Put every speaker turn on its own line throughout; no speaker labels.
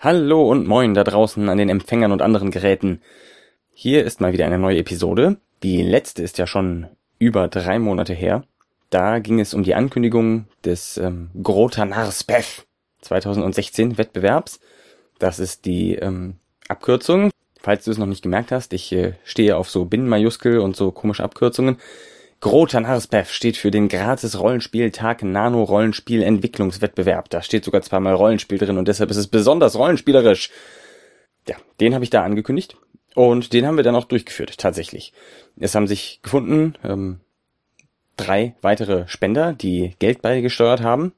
Hallo und moin da draußen an den Empfängern und anderen Geräten. Hier ist mal wieder eine neue Episode. Die letzte ist ja schon über drei Monate her. Da ging es um die Ankündigung des ähm, Grota Narspev 2016 Wettbewerbs. Das ist die ähm, Abkürzung. Falls du es noch nicht gemerkt hast, ich äh, stehe auf so Binnenmajuskel und so komische Abkürzungen. Grotan Harspev steht für den gratis Rollenspieltag Nano Rollenspiel Entwicklungswettbewerb. Da steht sogar zweimal Rollenspiel drin und deshalb ist es besonders rollenspielerisch. Ja, den habe ich da angekündigt und den haben wir dann auch durchgeführt, tatsächlich. Es haben sich gefunden ähm, drei weitere Spender, die Geld beigesteuert haben.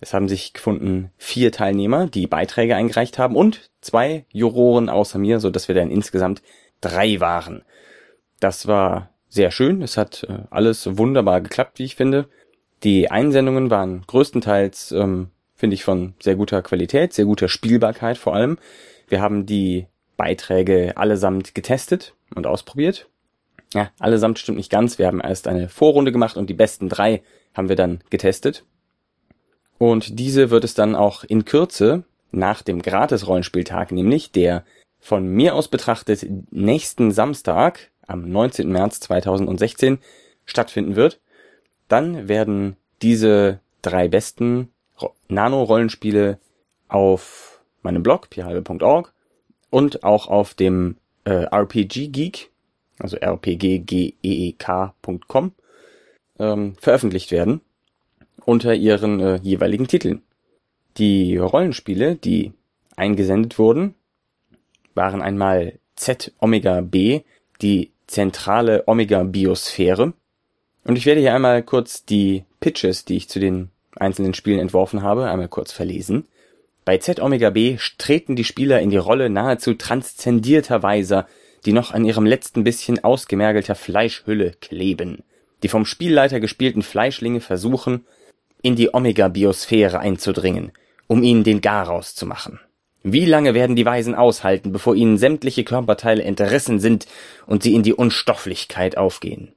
Es haben sich gefunden vier Teilnehmer, die Beiträge eingereicht haben und zwei Juroren außer mir, so dass wir dann insgesamt drei waren. Das war sehr schön. Es hat äh, alles wunderbar geklappt, wie ich finde. Die Einsendungen waren größtenteils, ähm, finde ich, von sehr guter Qualität, sehr guter Spielbarkeit vor allem. Wir haben die Beiträge allesamt getestet und ausprobiert. Ja, allesamt stimmt nicht ganz. Wir haben erst eine Vorrunde gemacht und die besten drei haben wir dann getestet. Und diese wird es dann auch in Kürze nach dem Gratis-Rollenspieltag, nämlich der von mir aus betrachtet nächsten Samstag, am 19. März 2016 stattfinden wird, dann werden diese drei besten Nano-Rollenspiele auf meinem Blog, pierhalbe.org und auch auf dem äh, RPG Geek, also rpggeek.com, ähm, veröffentlicht werden unter ihren äh, jeweiligen Titeln. Die Rollenspiele, die eingesendet wurden, waren einmal Z Omega B, die zentrale Omega-Biosphäre. Und ich werde hier einmal kurz die Pitches, die ich zu den einzelnen Spielen entworfen habe, einmal kurz verlesen. Bei Z Omega B treten die Spieler in die Rolle nahezu transzendierter Weiser, die noch an ihrem letzten bisschen ausgemergelter Fleischhülle kleben. Die vom Spielleiter gespielten Fleischlinge versuchen, in die Omega-Biosphäre einzudringen, um ihnen den Garaus zu machen. Wie lange werden die Weisen aushalten, bevor ihnen sämtliche Körperteile entrissen sind und sie in die Unstofflichkeit aufgehen?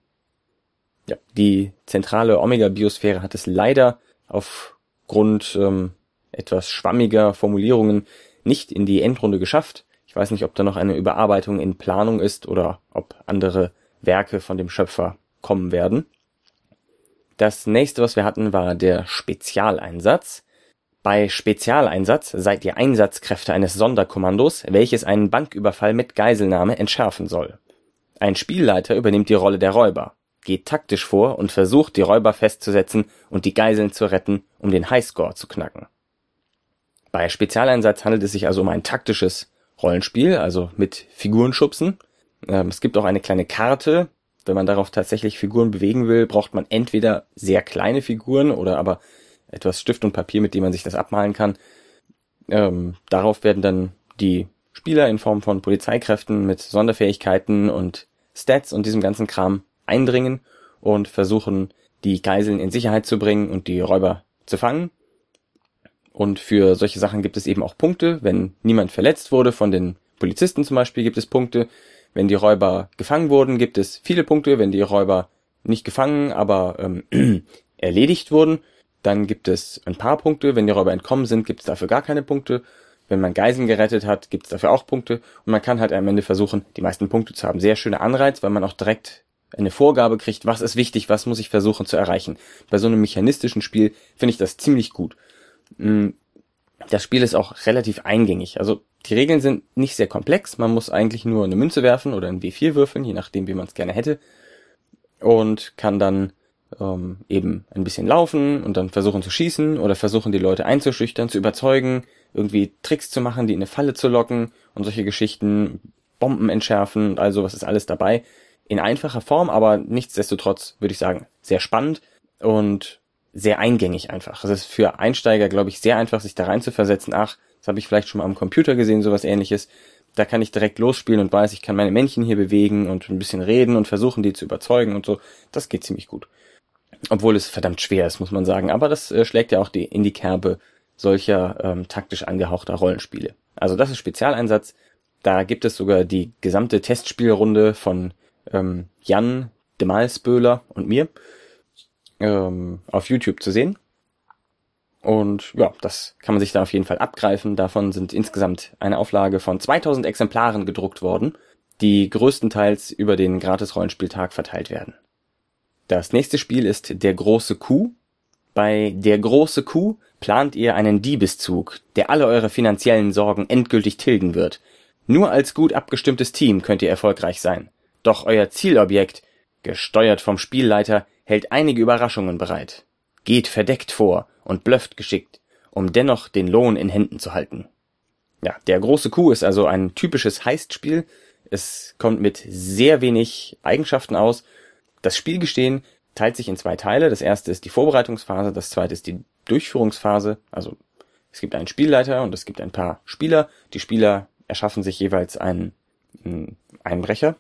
Ja, die zentrale Omega-Biosphäre hat es leider aufgrund ähm, etwas schwammiger Formulierungen nicht in die Endrunde geschafft. Ich weiß nicht, ob da noch eine Überarbeitung in Planung ist oder ob andere Werke von dem Schöpfer kommen werden. Das nächste, was wir hatten, war der Spezialeinsatz. Bei Spezialeinsatz seid ihr Einsatzkräfte eines Sonderkommandos, welches einen Banküberfall mit Geiselnahme entschärfen soll. Ein Spielleiter übernimmt die Rolle der Räuber, geht taktisch vor und versucht, die Räuber festzusetzen und die Geiseln zu retten, um den Highscore zu knacken. Bei Spezialeinsatz handelt es sich also um ein taktisches Rollenspiel, also mit Figurenschubsen. Ähm, es gibt auch eine kleine Karte. Wenn man darauf tatsächlich Figuren bewegen will, braucht man entweder sehr kleine Figuren oder aber etwas Stift und Papier, mit dem man sich das abmalen kann. Ähm, darauf werden dann die Spieler in Form von Polizeikräften mit Sonderfähigkeiten und Stats und diesem ganzen Kram eindringen und versuchen, die Geiseln in Sicherheit zu bringen und die Räuber zu fangen. Und für solche Sachen gibt es eben auch Punkte. Wenn niemand verletzt wurde, von den Polizisten zum Beispiel, gibt es Punkte. Wenn die Räuber gefangen wurden, gibt es viele Punkte. Wenn die Räuber nicht gefangen, aber ähm, erledigt wurden, dann gibt es ein paar Punkte. Wenn die Räuber entkommen sind, gibt es dafür gar keine Punkte. Wenn man Geiseln gerettet hat, gibt es dafür auch Punkte. Und man kann halt am Ende versuchen, die meisten Punkte zu haben. Sehr schöner Anreiz, weil man auch direkt eine Vorgabe kriegt, was ist wichtig, was muss ich versuchen zu erreichen. Bei so einem mechanistischen Spiel finde ich das ziemlich gut. Mm, das Spiel ist auch relativ eingängig. Also die Regeln sind nicht sehr komplex. Man muss eigentlich nur eine Münze werfen oder ein W4 würfeln, je nachdem, wie man es gerne hätte. Und kann dann ähm, eben ein bisschen laufen und dann versuchen zu schießen oder versuchen die Leute einzuschüchtern, zu überzeugen, irgendwie Tricks zu machen, die in eine Falle zu locken und solche Geschichten, Bomben entschärfen und all sowas ist alles dabei. In einfacher Form, aber nichtsdestotrotz würde ich sagen, sehr spannend und sehr eingängig einfach. Es ist für Einsteiger, glaube ich, sehr einfach, sich da rein zu versetzen. Ach, das habe ich vielleicht schon mal am Computer gesehen, sowas ähnliches. Da kann ich direkt losspielen und weiß, ich kann meine Männchen hier bewegen und ein bisschen reden und versuchen, die zu überzeugen und so. Das geht ziemlich gut. Obwohl es verdammt schwer ist, muss man sagen. Aber das äh, schlägt ja auch die, in die Kerbe solcher ähm, taktisch angehauchter Rollenspiele. Also das ist Spezialeinsatz. Da gibt es sogar die gesamte Testspielrunde von ähm, Jan Demalsböhler und mir ähm, auf YouTube zu sehen. Und ja, das kann man sich da auf jeden Fall abgreifen. Davon sind insgesamt eine Auflage von 2000 Exemplaren gedruckt worden, die größtenteils über den Gratis-Rollenspieltag verteilt werden. Das nächste Spiel ist Der große Kuh. Bei Der große Kuh plant ihr einen Diebeszug, der alle eure finanziellen Sorgen endgültig tilgen wird. Nur als gut abgestimmtes Team könnt ihr erfolgreich sein. Doch euer Zielobjekt, gesteuert vom Spielleiter, hält einige Überraschungen bereit. Geht verdeckt vor und blufft geschickt, um dennoch den Lohn in Händen zu halten. Ja, der große Kuh ist also ein typisches Heistspiel. Es kommt mit sehr wenig Eigenschaften aus. Das Spielgestehen teilt sich in zwei Teile. Das erste ist die Vorbereitungsphase, das zweite ist die Durchführungsphase. Also es gibt einen Spielleiter und es gibt ein paar Spieler. Die Spieler erschaffen sich jeweils einen Einbrecher.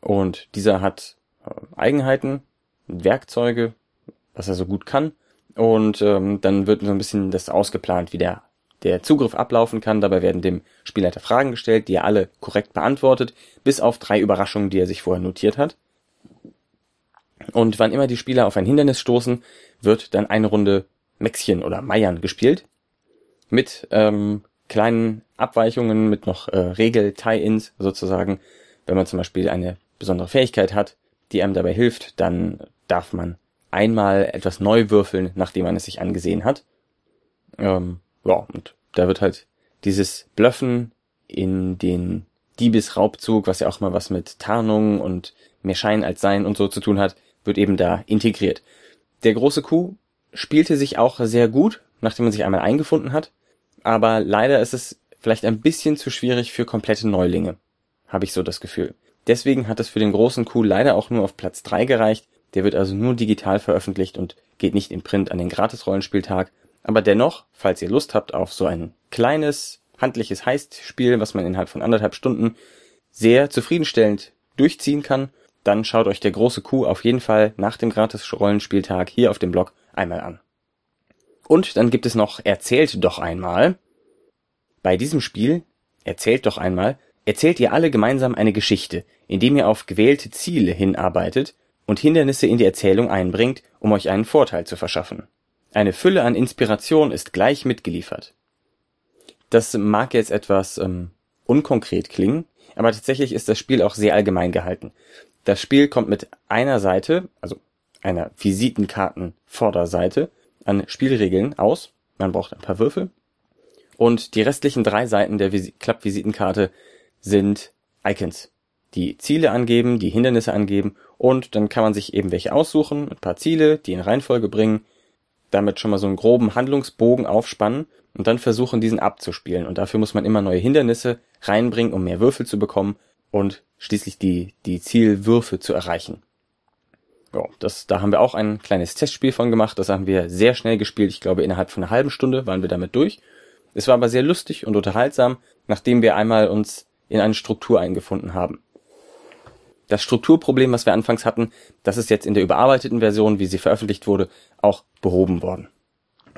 Und dieser hat äh, Eigenheiten, Werkzeuge, was er so gut kann. Und ähm, dann wird so ein bisschen das ausgeplant, wie der, der Zugriff ablaufen kann. Dabei werden dem Spielleiter Fragen gestellt, die er alle korrekt beantwortet, bis auf drei Überraschungen, die er sich vorher notiert hat. Und wann immer die Spieler auf ein Hindernis stoßen, wird dann eine Runde Mäxchen oder Meiern gespielt. Mit ähm, kleinen Abweichungen, mit noch äh, Regel-Tie-Ins sozusagen. Wenn man zum Beispiel eine besondere Fähigkeit hat, die einem dabei hilft, dann darf man einmal etwas neu würfeln, nachdem man es sich angesehen hat. Ähm, ja, und da wird halt dieses Bluffen in den Diebesraubzug, was ja auch mal was mit Tarnung und mehr Schein als Sein und so zu tun hat, wird eben da integriert. Der große Kuh spielte sich auch sehr gut, nachdem man sich einmal eingefunden hat, aber leider ist es vielleicht ein bisschen zu schwierig für komplette Neulinge, habe ich so das Gefühl. Deswegen hat es für den großen Kuh leider auch nur auf Platz 3 gereicht, der wird also nur digital veröffentlicht und geht nicht in Print an den Gratis-Rollenspieltag. Aber dennoch, falls ihr Lust habt auf so ein kleines, handliches Heist-Spiel, was man innerhalb von anderthalb Stunden sehr zufriedenstellend durchziehen kann, dann schaut euch der große Kuh auf jeden Fall nach dem Gratis-Rollenspieltag hier auf dem Blog einmal an. Und dann gibt es noch Erzählt doch einmal. Bei diesem Spiel, Erzählt doch einmal, erzählt ihr alle gemeinsam eine Geschichte, indem ihr auf gewählte Ziele hinarbeitet und Hindernisse in die Erzählung einbringt, um euch einen Vorteil zu verschaffen. Eine Fülle an Inspiration ist gleich mitgeliefert. Das mag jetzt etwas ähm, unkonkret klingen, aber tatsächlich ist das Spiel auch sehr allgemein gehalten. Das Spiel kommt mit einer Seite, also einer Visitenkarten-Vorderseite, an Spielregeln aus. Man braucht ein paar Würfel. Und die restlichen drei Seiten der Klappvisitenkarte sind Icons die Ziele angeben, die Hindernisse angeben und dann kann man sich eben welche aussuchen, ein paar Ziele, die in Reihenfolge bringen, damit schon mal so einen groben Handlungsbogen aufspannen und dann versuchen, diesen abzuspielen. Und dafür muss man immer neue Hindernisse reinbringen, um mehr Würfel zu bekommen und schließlich die, die Zielwürfe zu erreichen. Ja, das, da haben wir auch ein kleines Testspiel von gemacht. Das haben wir sehr schnell gespielt. Ich glaube, innerhalb von einer halben Stunde waren wir damit durch. Es war aber sehr lustig und unterhaltsam, nachdem wir einmal uns in eine Struktur eingefunden haben. Das Strukturproblem, was wir anfangs hatten, das ist jetzt in der überarbeiteten Version, wie sie veröffentlicht wurde, auch behoben worden.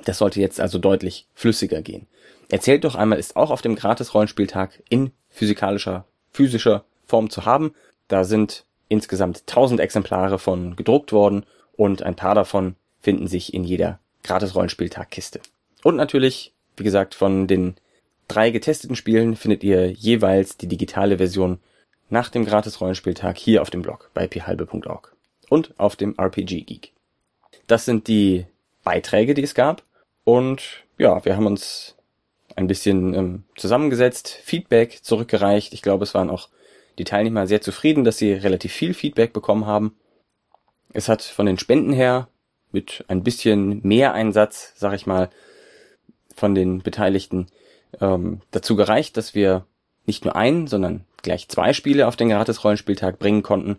Das sollte jetzt also deutlich flüssiger gehen. Erzählt doch einmal ist auch auf dem Gratis-Rollenspieltag in physikalischer, physischer Form zu haben. Da sind insgesamt 1000 Exemplare von gedruckt worden und ein paar davon finden sich in jeder Gratis-Rollenspieltag-Kiste. Und natürlich, wie gesagt, von den drei getesteten Spielen findet ihr jeweils die digitale Version nach dem Gratis-Rollenspieltag hier auf dem Blog bei phalbe.org und auf dem RPG Geek. Das sind die Beiträge, die es gab. Und ja, wir haben uns ein bisschen ähm, zusammengesetzt, Feedback zurückgereicht. Ich glaube, es waren auch die Teilnehmer sehr zufrieden, dass sie relativ viel Feedback bekommen haben. Es hat von den Spenden her mit ein bisschen mehr Einsatz, sag ich mal, von den Beteiligten ähm, dazu gereicht, dass wir nicht nur ein, sondern gleich zwei Spiele auf den Gratis-Rollenspieltag bringen konnten.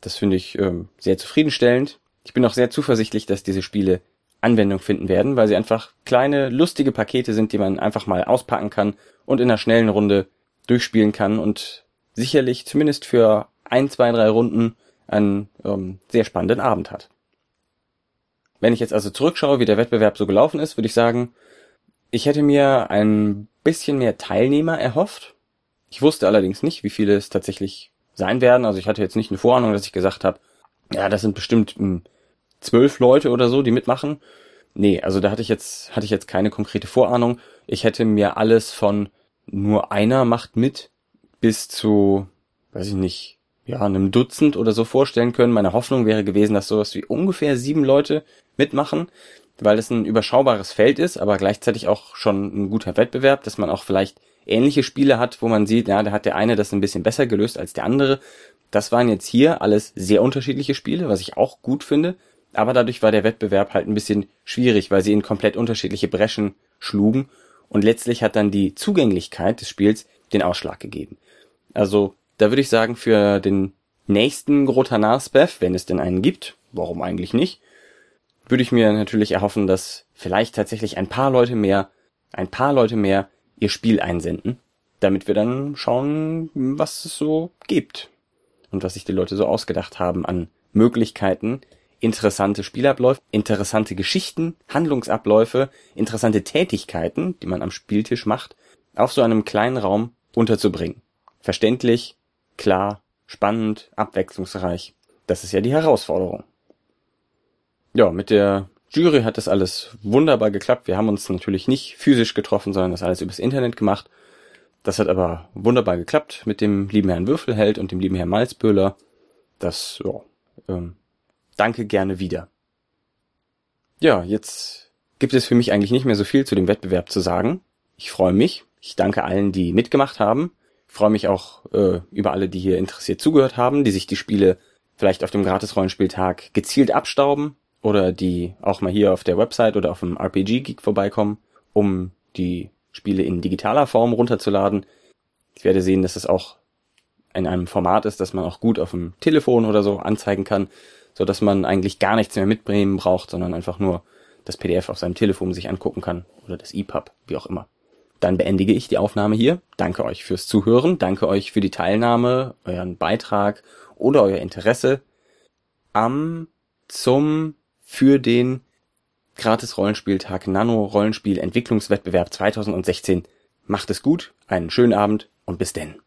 Das finde ich ähm, sehr zufriedenstellend. Ich bin auch sehr zuversichtlich, dass diese Spiele Anwendung finden werden, weil sie einfach kleine, lustige Pakete sind, die man einfach mal auspacken kann und in einer schnellen Runde durchspielen kann und sicherlich zumindest für ein, zwei, drei Runden einen ähm, sehr spannenden Abend hat. Wenn ich jetzt also zurückschaue, wie der Wettbewerb so gelaufen ist, würde ich sagen, ich hätte mir ein bisschen mehr Teilnehmer erhofft. Ich wusste allerdings nicht, wie viele es tatsächlich sein werden. Also ich hatte jetzt nicht eine Vorahnung, dass ich gesagt habe, ja, das sind bestimmt hm, zwölf Leute oder so, die mitmachen. Nee, also da hatte ich jetzt, hatte ich jetzt keine konkrete Vorahnung. Ich hätte mir alles von nur einer macht mit bis zu, weiß ich nicht, ja, einem Dutzend oder so vorstellen können. Meine Hoffnung wäre gewesen, dass sowas wie ungefähr sieben Leute mitmachen, weil es ein überschaubares Feld ist, aber gleichzeitig auch schon ein guter Wettbewerb, dass man auch vielleicht ähnliche Spiele hat, wo man sieht, ja, da hat der eine das ein bisschen besser gelöst als der andere. Das waren jetzt hier alles sehr unterschiedliche Spiele, was ich auch gut finde. Aber dadurch war der Wettbewerb halt ein bisschen schwierig, weil sie in komplett unterschiedliche Breschen schlugen. Und letztlich hat dann die Zugänglichkeit des Spiels den Ausschlag gegeben. Also, da würde ich sagen, für den nächsten Grotanar-Spef, wenn es denn einen gibt, warum eigentlich nicht, würde ich mir natürlich erhoffen, dass vielleicht tatsächlich ein paar Leute mehr, ein paar Leute mehr ihr Spiel einsenden, damit wir dann schauen, was es so gibt und was sich die Leute so ausgedacht haben an Möglichkeiten, interessante Spielabläufe, interessante Geschichten, Handlungsabläufe, interessante Tätigkeiten, die man am Spieltisch macht, auf so einem kleinen Raum unterzubringen. Verständlich, klar, spannend, abwechslungsreich. Das ist ja die Herausforderung. Ja, mit der Jury hat das alles wunderbar geklappt. Wir haben uns natürlich nicht physisch getroffen, sondern das alles übers Internet gemacht. Das hat aber wunderbar geklappt mit dem lieben Herrn Würfelheld und dem lieben Herrn Malzböhler. Das, ja, ähm, danke gerne wieder. Ja, jetzt gibt es für mich eigentlich nicht mehr so viel zu dem Wettbewerb zu sagen. Ich freue mich. Ich danke allen, die mitgemacht haben. Ich freue mich auch äh, über alle, die hier interessiert zugehört haben, die sich die Spiele vielleicht auf dem Gratis-Rollenspieltag gezielt abstauben oder die auch mal hier auf der Website oder auf dem RPG Geek vorbeikommen, um die Spiele in digitaler Form runterzuladen. Ich werde sehen, dass es auch in einem Format ist, das man auch gut auf dem Telefon oder so anzeigen kann, so dass man eigentlich gar nichts mehr mitbringen braucht, sondern einfach nur das PDF auf seinem Telefon sich angucken kann oder das EPUB, wie auch immer. Dann beendige ich die Aufnahme hier. Danke euch fürs Zuhören, danke euch für die Teilnahme, euren Beitrag oder euer Interesse am zum für den Gratis Rollenspieltag Nano Rollenspiel Entwicklungswettbewerb 2016. Macht es gut, einen schönen Abend und bis denn.